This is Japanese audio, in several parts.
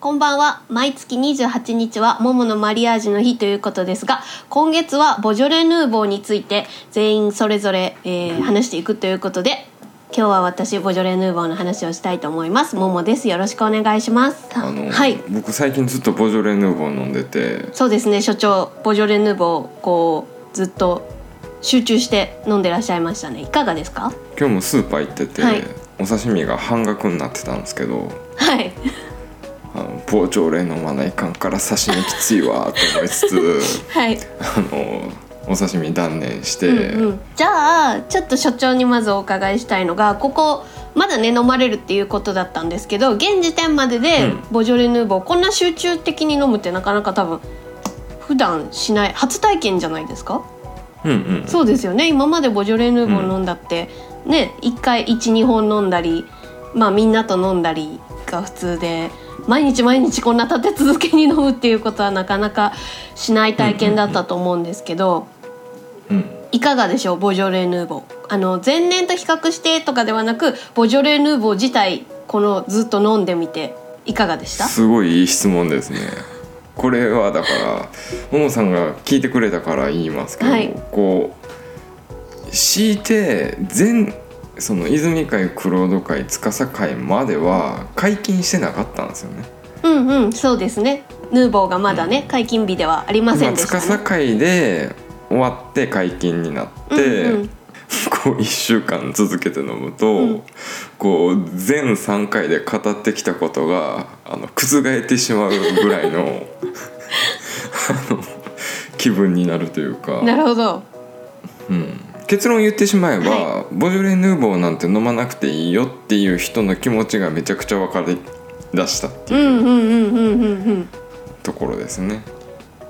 こんばんは。毎月28日はモモのマリアージュの日ということですが、今月はボジョレ・ヌーボーについて全員それぞれ、えー話していくということで、今日は私ボジョレ・ヌーボーの話をしたいと思います。モモです。よろしくお願いします。あの、はい。僕最近ずっとボジョレ・ヌーボー飲んでてそうですね、所長、ボジョレ・ヌーボー、こう、ずっと集中して飲んでらっしゃいましたね。いかがですか？今日もスーパー行ってて、はいお刺身が半額になってたんですけどはい。あのボジョレ飲まないかんから刺身きついわと思いつつ はい。あのお刺身断念して、うんうん、じゃあちょっと所長にまずお伺いしたいのがここまだね飲まれるっていうことだったんですけど現時点まででうん。ボジョレ・ヌーボーこんな集中的に飲むってなかなか多分普段しない初体験じゃないですか？うんうん。そうですよね。今までボジョレ・ヌーボー飲んだって、ね1回12本飲んだりまあみんなと飲んだりが普通で毎日毎日こんな立て続けに飲むっていうことはなかなかしない体験だったと思うんですけど。うん。いかがでしょう？ボジョレ・ヌーボー。あの前年と比較してとかではなくボジョレ・ヌーボー自体このずっと飲んでみていかがでした？すごいいい質問ですね。これはだからももさんが聞いてくれたから言いますけど、はい。こう強いて全その泉会クロード会司会までは解禁してなかったんですよね。うんうんそうですね。ヌーボーがまだね解禁日ではありませまあんでした司ね、会で終わって解禁になって、うんうん。こう1週間続けて飲むと、うん。こう全3回で語ってきたことがあの覆ってしまうぐらいの あの気分になるというか、なるほど。うん、結論言ってしまえば、はボジョレ・ヌーボーなんて飲まなくていいよっていう人の気持ちがめちゃくちゃ分かり出したってうんいううんうんうんうんうん。ところですね。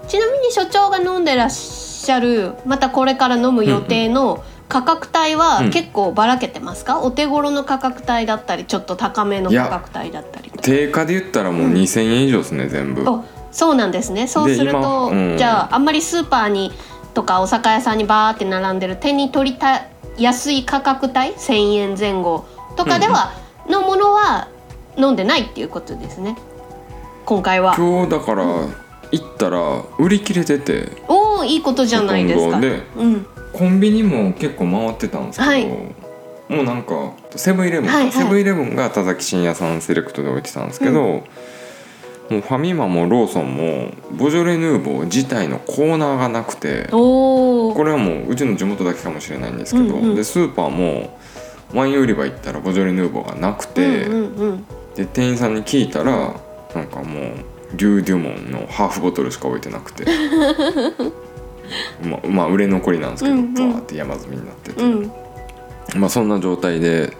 ちなみに所長が飲んでらっしゃるまたこれから飲む予定の価格帯はうん。結構ばらけてますか、お手頃の価格帯だったりちょっと高めの価格帯だったり定価で言ったらもう2,000円以上ですね全部。あそうなんですね。そうすると、今うん。じゃああんまりスーパーにとかお酒屋さんにバーって並んでる手に取りた安い価格帯1,000円前後とかでは、のものは飲んでないっていうことですね。今回は。今日だから行ったら売り切れてて。おおいいことじゃないですか。でうん。コンビニも結構回ってたんですけど、はい。もうなんかセブンイレブンか、はいはい。セブンイレブンが田崎真也さんセレクトで置いてたんですけど、もうファミマもローソンもボジョレ・ヌーボー自体のコーナーがなくてこれはもううちの地元だけかもしれないんですけど、うんうんでスーパーもワイン売り場行ったらボジョレ・ヌーボーがなくて、うんうんうん、で店員さんに聞いたらなんかもうリュー・デュモンのハーフボトルしか置いてなくて まあまあ売れ残りなんですけど、うんうん。バーって山積みになってて、うん、まあそんな状態で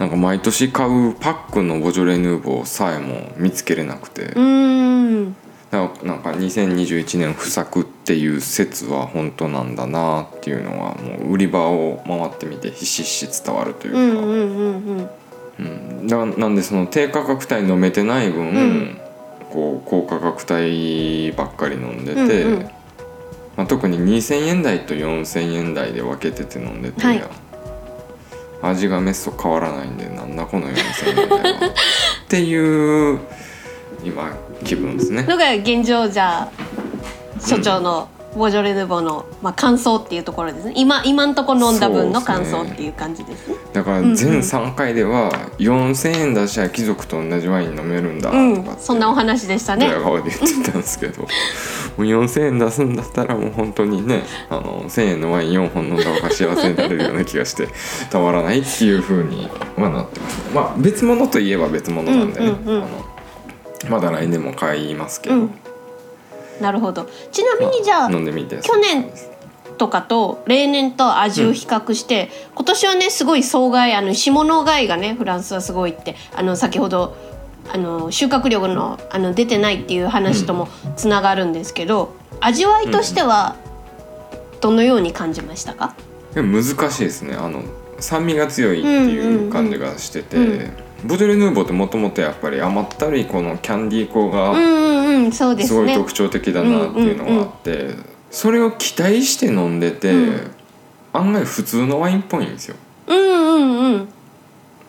なんか毎年買うパックのボジョレ・ヌーボーさえも見つけれなくて、うーん。だからなんか2021年不作っていう説は本当なんだなっていうのはもう売り場を回ってみてひしひし伝わるというか。うんなんでその低価格帯飲めてない分、うん。こう高価格帯ばっかり飲んでて、うんうん。まあ、特に2,000円台と4,000円台で分けてて飲んでて、はい味がメスと変わらないんでなんだこの4,000円台はっていう今気分ですね。のが現状じゃあ所長のボジョレ・ヌーボーの、まあ、感想っていうところですね。今今んとこ飲んだ分の感想っていう感じですね。だから全3回では4,000円出したら貴族と同じワイン飲めるんだとかうん。そんなお話でしたね。ドヤ顔で言ってたんですけど4,000円出すんだったらもう本当にねあの1,000円のワイン4本飲んだ方が幸せになれるような気がしてたまらないっていう風にはなってます。ねまあ別物といえば別物なんでね、うんうんうんあのまだ来年も買いますけど、うん。なるほど。ちなみにじゃあ、飲んでみて。去年とかと例年と味を比較して、今年はねすごい総害あの下の害がねフランスはすごいってあの先ほどあの収穫量のあの出てないっていう話ともつながるんですけど、味わいとしてはどのように感じましたか、でも難しいですね。あの酸味が強いっていう感じがしてて、うんうんうん。ボジョレ・ヌーボーってもともとやっぱり甘ったるいこのキャンディー粉が、すごい特徴的だなっていうのがあって、それを期待して飲んでて、うん。案外普通のワインっぽいんですよ。うんうんうん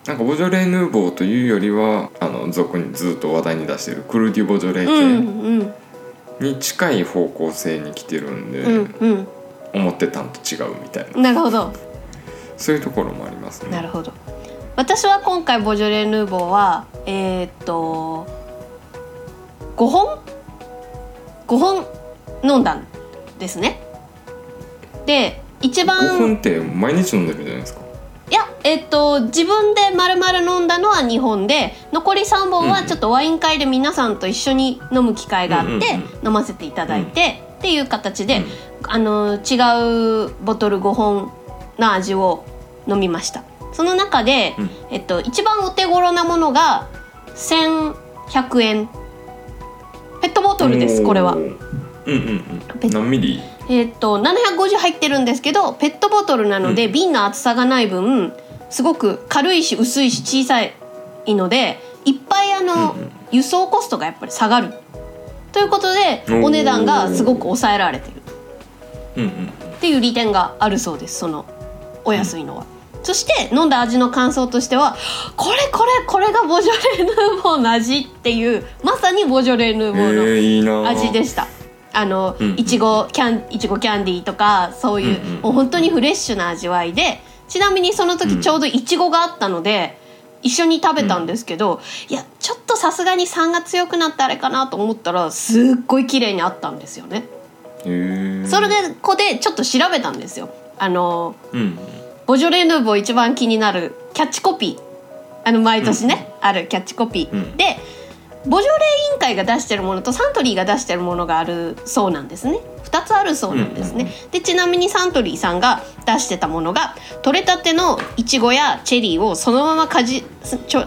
なんかボジョレ・ヌーボーというよりはあの俗にずっと話題に出してるクルデュ・ボジョレうん系うん。に近い方向性に来てるんで、うん思ってたんと違うみたいな。うんなるほど。そういうところもありますね。なるほど。私は今回ボジョレ・ヌーボーはえーっと5本？5本飲んだんですね。で一5番分って毎日飲んでるじゃないですか。えっと自分で丸々飲んだのは2本で残り3本はちょっとワイン会で皆さんと一緒に飲む機会があって飲ませていただいてっていう形で、うん。あの違うボトル5本の味を飲みました。その中で、うん。えっと、一番お手頃なものが1100円。ペットボトルですこれは。うんうんペうん。何ミリ？えーっと750入ってるんですけどペットボトルなので、うん。瓶の厚さがない分すごく軽いし薄いし小さいのでいっぱいあの、輸送コストがやっぱり下がるということでお値段がすごく抑えられてる。っていう利点があるそうですそのお安いのは。そして飲んだ味の感想としてはこれこれこれがボジョレ・ヌーボーの味っていうまさにボジョレ・ヌーボーの。味でした。あの、うんいちごキャンいちごキャンディーとかそういう,、うんうんもう本当にフレッシュな味わいでちなみにその時ちょうどいちごがあったので、一緒に食べたんですけど、いやちょっとさすがに酸が強くなってあれかなと思ったらすっごい綺麗にあったんですよね。それでここでちょっと調べたんですよ。あのうんボジョレ・ヌーボー一番気になるキャッチコピー。あの毎年ね、あるキャッチコピー、うん。でボジョレ委員会が出してるものとサントリーが出してるものがあるそうなんですね2つあるそうなんですね、うんでちなみにサントリーさんが出してたものが取れたてのいちごやチェリーをそのままかじすちょん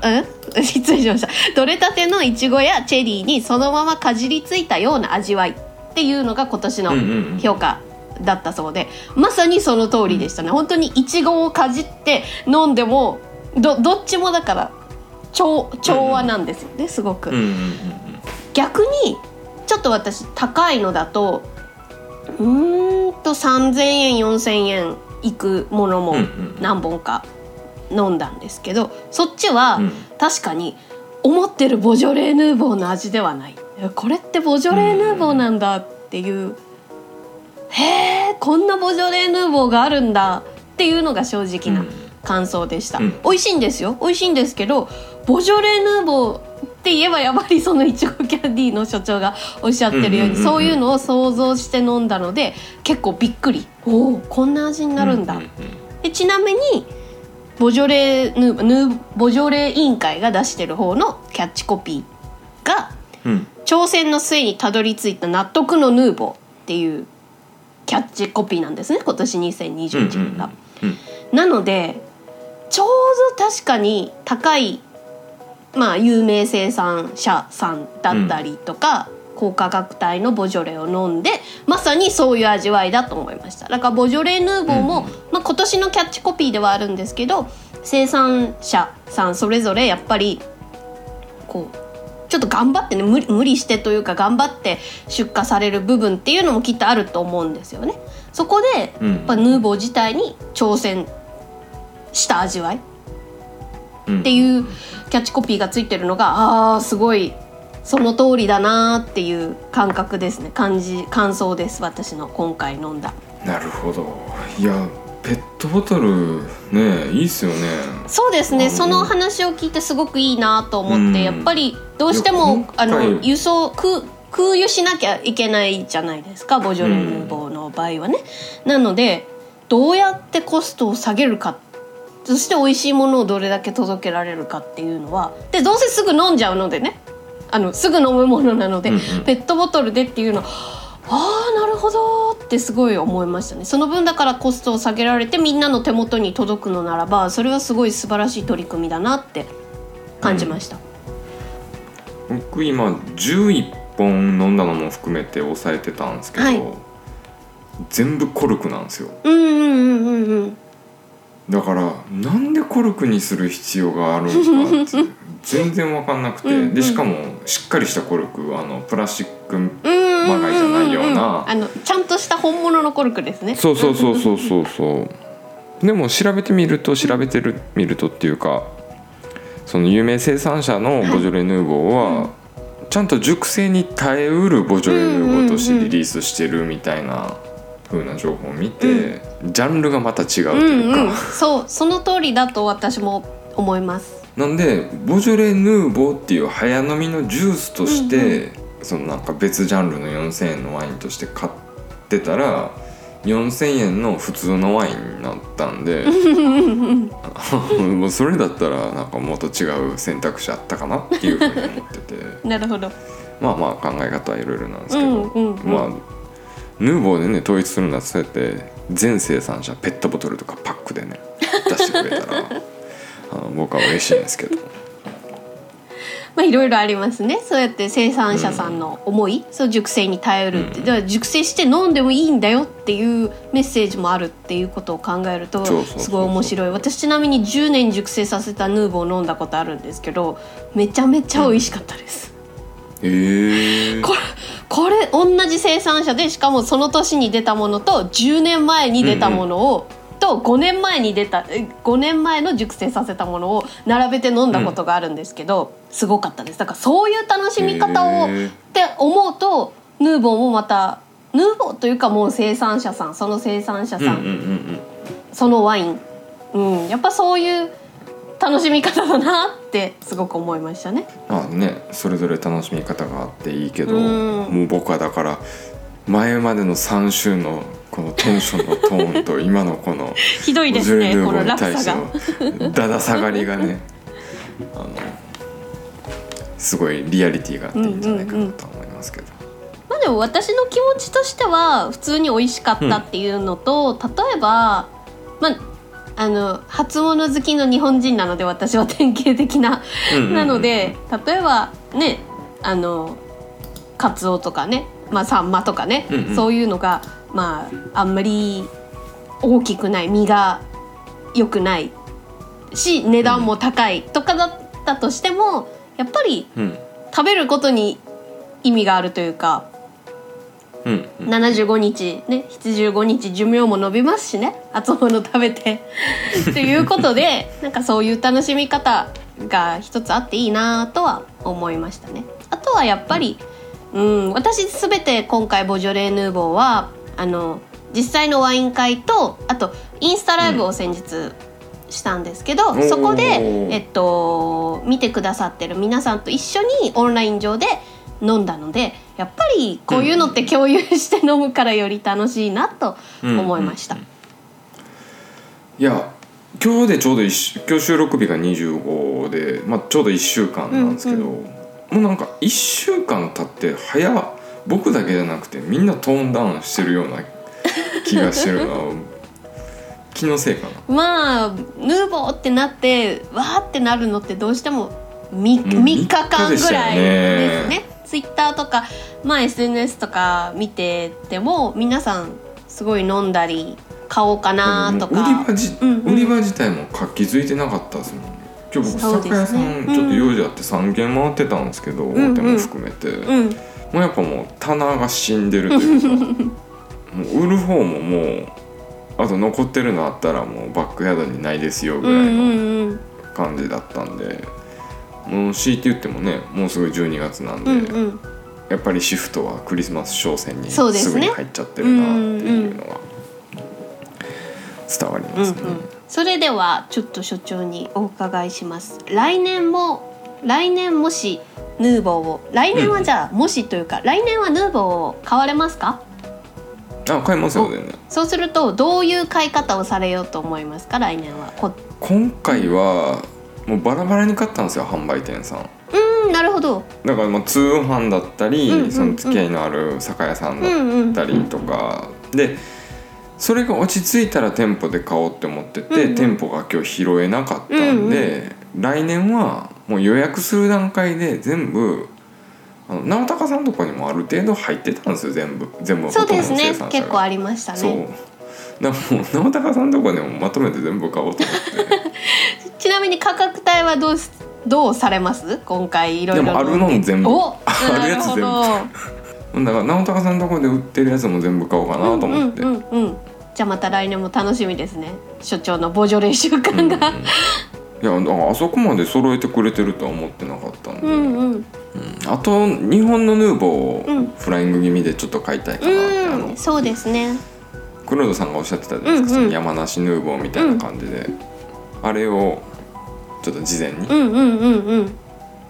失礼しました。取れたてのいちごやチェリーにそのままかじりついたような味わい。っていうのが今年の評価だったそうでまさにその通りでしたね。本当にいちごをかじって飲んでもどどっちもだから調調和なんですよねすごく、逆にちょっと私高いのだとうーんと3,000円4,000円いくものも何本か飲んだんですけどそっちはうん。確かに思ってるボジョレ・ヌーボーの味ではない。これってボジョレ・ヌーボーなんだっていうへえこんなボジョレ・ヌーボーがあるんだっていうのが正直な感想でした、うん。美味しいんですよ。美味しいんですけどボジョレ・ヌーボーって言えばやっぱりそのいちごキャンディーの所長がおっしゃってるように、そういうのを想像して飲んだので結構びっくり。おおこんな味になるんだ、でちなみにボジョレヌーヌーボジョレ委員会が出してる方のキャッチコピーがうん。挑戦の末にたどり着いた納得のヌーボーっていうキャッチコピーなんですね今年2021年が。うんなのでちょうど確かに高いまあ有名生産者さんだったりとか、高価格帯のボジョレを飲んでまさにそういう味わいだと思いました。だからボジョレ・ヌーボーも、うんまあ、今年のキャッチコピーではあるんですけど生産者さんそれぞれやっぱりこうちょっと頑張ってね無理無理してというか頑張って出荷される部分っていうのもきっとあると思うんですよね。そこでうん。やっぱヌーボー自体に挑戦した味わい。うんっていうキャッチコピーがついてるのがあーすごいその通りだなっていう感覚ですね。感じ感想です私の今回飲んだ。なるほど。いやペットボトルねいいっすよね。そうですね。その話を聞いてすごくいいなと思って、うん。やっぱりどうしても今あ回の輸送空空輸しなきゃいけないじゃないですかボジョレ・ヌーボーの場合はね、なのでどうやってコストを下げるかそして美味しいものをどれだけ届けられるかっていうのはでどうせすぐ飲んじゃうのでね。あのすぐ飲むものなので、うんうんペットボトルでっていうのああなるほどってすごい思いましたね。その分だからコストを下げられてみんなの手元に届くのならばそれはすごい素晴らしい取り組みだなって感じました、僕今11本飲んだのも含めて抑えてたんですけど、はい。全部コルクなんですよ。うん、うんうんうんうんだからなんでコルクにする必要があるのかって 全然分かんなくて。うんうんでしかもしっかりしたコルクあのプラスチックうんうんまがいじゃないような。あのちゃんとした本物のコルクですね。そうそうそうそうそうそう。でも調べてみると調べてるみるとっていうかその有名生産者のボジョレ・ヌーボーは、ちゃんと熟成に耐えうるボジョレ・ヌーボーとしてリリースしてるみたいな風な情報を見て、ジャンルがまた違うとうんいうか、うんそうその通りだと私も思います。なんでボジョレ・ヌーボーっていう早飲みのジュースとして、そのなんか別ジャンルの4,000円のワインとして買ってたら4,000円の普通のワインになったんでもうそれだったらなんかもっと違う選択肢あったかなっていうふうに思ってて。なるほど。まあまあ考え方はいろいろなんですけど、うんうんうん。まあヌーボーでね統一するんだそうやって全生産者ペットボトルとかパックでね出してくれたら あの僕は嬉しいんですけど。まあいろいろありますね。そうやって生産者さんの思い、そう熟成に耐えるって、うん。だから熟成して飲んでもいいんだよっていうメッセージもあるっていうことを考えるとすごい面白い。私ちなみに10年熟成させたヌーボー飲んだことあるんですけどめちゃめちゃ美味しかったです、へー。これこれ同じ生産者でしかもその年に出たものと10年前に出たものを、と5年前に出たえ5年前の熟成させたものを並べて飲んだことがあるんですけど、すごかったです。だからそういう楽しみ方をって思うとヌーボーもまたヌーボーというかもう生産者さんその生産者さん、うんうんうんうん。そのワイン、うん、やっぱそういう楽しみ方だなってすごく思いましたね。まあねそれぞれ楽しみ方があっていいけど、うんもう僕はだから前までの3週のこのテンションのトーンと今のこの ひどいですねこのヌーボーに落差対してが。のだだ下がりがねあのすごいリアリティがあっていいんじゃないかなと思いますけど。まあでも私の気持ちとしては普通に美味しかったっていうのと、例えばまああの初物好きの日本人なので私は典型的な、うんうんうん。なので例えばねあのカツオとかね、まあ、サンマとかね、うんうん。そういうのがまああんまり大きくない身が良くないし値段も高いとかだったとしてもやっぱりうん。食べることに意味があるというかうんうん。75日ね75日寿命も伸びますしね厚物食べて。ということでなんかそういう楽しみ方が一つあっていいなとは思いましたね。あとはやっぱり、うん、私全て今回ボジョレ・ヌーボーはあの実際のワイン会とあとインスタライブを先日したんですけど、うん。そこでえっと、見てくださってる皆さんと一緒にオンライン上で飲んだのでやっぱりこういうのって共有して飲むからより楽しいなと思いました。いや今日でちょうど今日収録日が25で、まあ、ちょうど1週間なんですけど、うんもうなんか1週間経って早僕だけじゃなくてみんなトーンダウンしてるような気がしてるのは 気のせいかな。まあヌーボーってなってわーってなるのってどうしても 3, うん日間ぐらいですね。ツイッターとか、まあ、SNS とか見てても皆さんすごい飲んだり買おうかなとか。売り場じ、うんうん。売り場自体も活気づいてなかったですもん今日僕酒屋さんちょっと用事あって3軒回ってたんですけど、んうん。大手も含めて、もうん、うやっぱもう棚が死んでるというか。もう売る方ももうあと残ってるのあったらもうバックヤードにないですよぐらいの感じだったんで、もう強いて言ってもねもうすぐ12月なんで、うんうん。やっぱりシフトはクリスマス商戦にそうですぐに入っちゃってるなっていうのが伝わりますね。うんうん。それではちょっと所長にお伺いします。来年も来年もしヌーボーを来年はじゃあ、もしというか来年はヌーボーを買われますか？あ買いますよ全然。そうするとどういう買い方をされようと思いますか？来年は。こ今回はもうバラバラに買ったんですよ販売店さん。うんなるほど。だからまあ通販だったり、うんうんうん。その付き合いのある酒屋さんだったりとか、でそれが落ち着いたら店舗で買おうって思ってて、うんうん。店舗が今日拾えなかったんで、来年はもう予約する段階で全部あの直高さんのとこにもある程度入ってたんですよ全部。全部そうですね。結構ありましたそう。ねだからもう直高さんのとこでもまとめて全部買おうと思って。ちなみに価格帯はどうすどうされます？今回いろいろ。でもあるの全部。お あるやつ全部。だから直高さんのとこで売ってるやつも全部買おうかなと思って、うんうんうんうん。じゃあまた来年も楽しみですね。所長のボジョレ習慣が、いいやああそこまで揃えてくれてるとは思ってなかったんで、うんうん。うん。あと日本のヌーボーをうんフライング気味でちょっと買いたいかなって、あの。うんそうですね。黒田さんがおっしゃってたじゃないですか、うんうん。その山梨ヌーボーみたいな感じで、あれをちょっと事前にうんうんうんうん。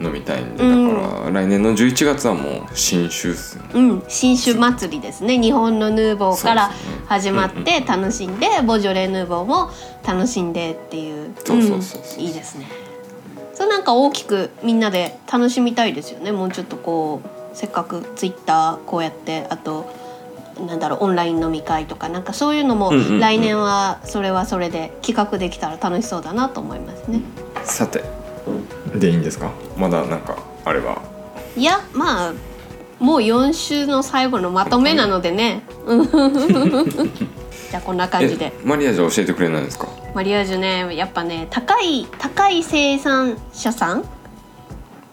飲みたいんで、うん。だから来年の11月はもう新酒っすね。うん、新酒祭りですね。日本のヌーボーからそうですね。始まって楽しんで、ボジョレ・ヌーボーも楽しんでっていう。そうそうそうそうんいいですね。それなんか大きくみんなで楽しみたいですよね。もうちょっとこうせっかくツイッターこうやってあとなんだろうオンライン飲み会とかなんかそういうのも来年はそれはそれで企画できたら楽しそうだなと思いますね。さてでいいんですか？まだなんかあれば。いやまあもう4週の最後のまとめなのでね。じゃあこんな感じで。えマリアージュ教えてくれないんですか？マリアージュねやっぱね高い高い生産者さん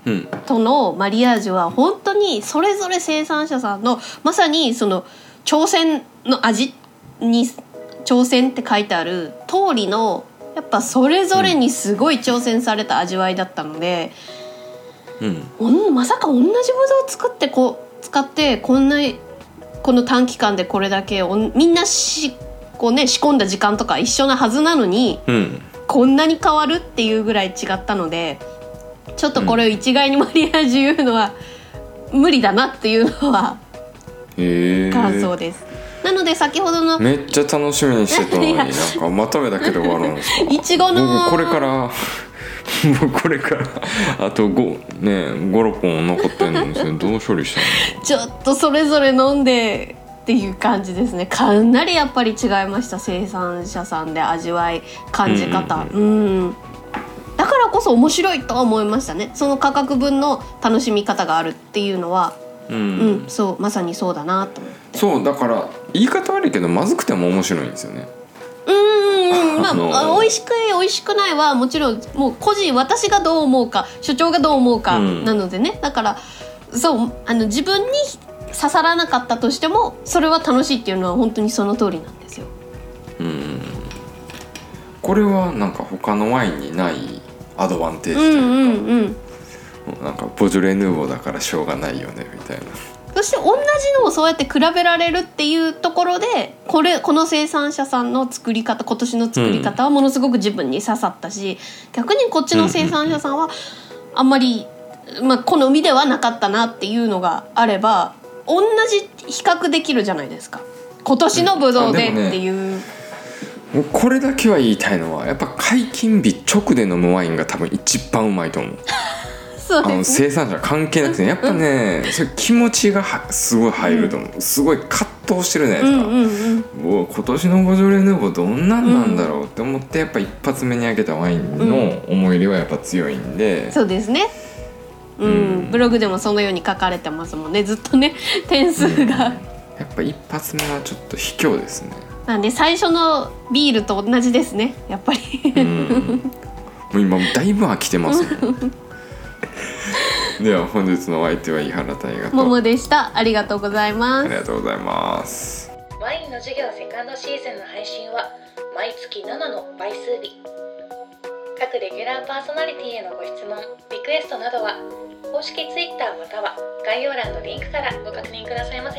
うん。とのマリアージュは本当にそれぞれ生産者さんのまさにその挑戦の味に挑戦って書いてある通りのやっぱそれぞれにすごい挑戦された味わいだったので、うん。まさか同じブドウを作ってこう使ってこんなこの短期間でこれだけみんなしこうね仕込んだ時間とか一緒なはずなのにうん。こんなに変わるっていうぐらい違ったのでちょっとこれを一概にマリアージュ言うのは無理だなっていうのは感想です。なので先ほどのめっちゃ楽しみにしてたのに なんかまとめだけで終わるんですか？いちごの僕これから 僕これからあと5ね56本残ってんのにそれどう処理したの？ちょっとそれぞれ飲んでっていう感じですね。かなりやっぱり違いました。生産者さんで味わい感じ方。ううんだからこそ面白いとは思いましたね。その価格分の楽しみ方があるっていうのは、ううんんそうまさにそうだなと思って。そうだから言い方悪いけどまずくても面白いんですよね。うーんまあのあ美味しく美味しくないはもちろんもう個人私がどう思うか所長がどう思うかうん。なのでね、だからそうあの自分に刺さらなかったとしてもそれは楽しいっていうのは本当にその通りなんですよ。うん。これはなんか他のワインにないアドバンテージというか、うんうんうんなんかボジョレ・ヌーボーだからしょうがないよねみたいな。そして同じのをそうやって比べられるっていうところでこれこの生産者さんの作り方今年の作り方はものすごく自分に刺さったし、逆にこっちの生産者さんはあんまり、まあ、好みではなかったなっていうのがあれば同じ比較できるじゃないですか。今年のブドウでっていう。もうこれだけは言いたいのはやっぱ解禁日直で飲むワインが多分一番うまいと思うあの生産者関係なくてやっぱねそれ気持ちがはすごい入ると思う、すごい葛藤してるじゃないですか、うんうんうん。今年のボジョレ・ヌーボーどんなんなんだろうって思ってやっぱ一発目に開けたワインの思い入れはやっぱ強いんで、そうですね。うん、うん。ブログでもそのように書かれてますもんね。ずっとね点数が、やっぱ一発目はちょっと卑怯ですね。なんで最初のビールと同じですね。やっぱり。うん。もう今だいぶ飽きてます では本日のお相手は井原大河と。ももでした。ありがとうございます。ありがとうございます。ワインの授業セカンドシーズンの配信は毎月7の倍数日。各レギュラーパーソナリティへのご質問リクエストなどは公式 Twitter または概要欄のリンクからご確認くださいませ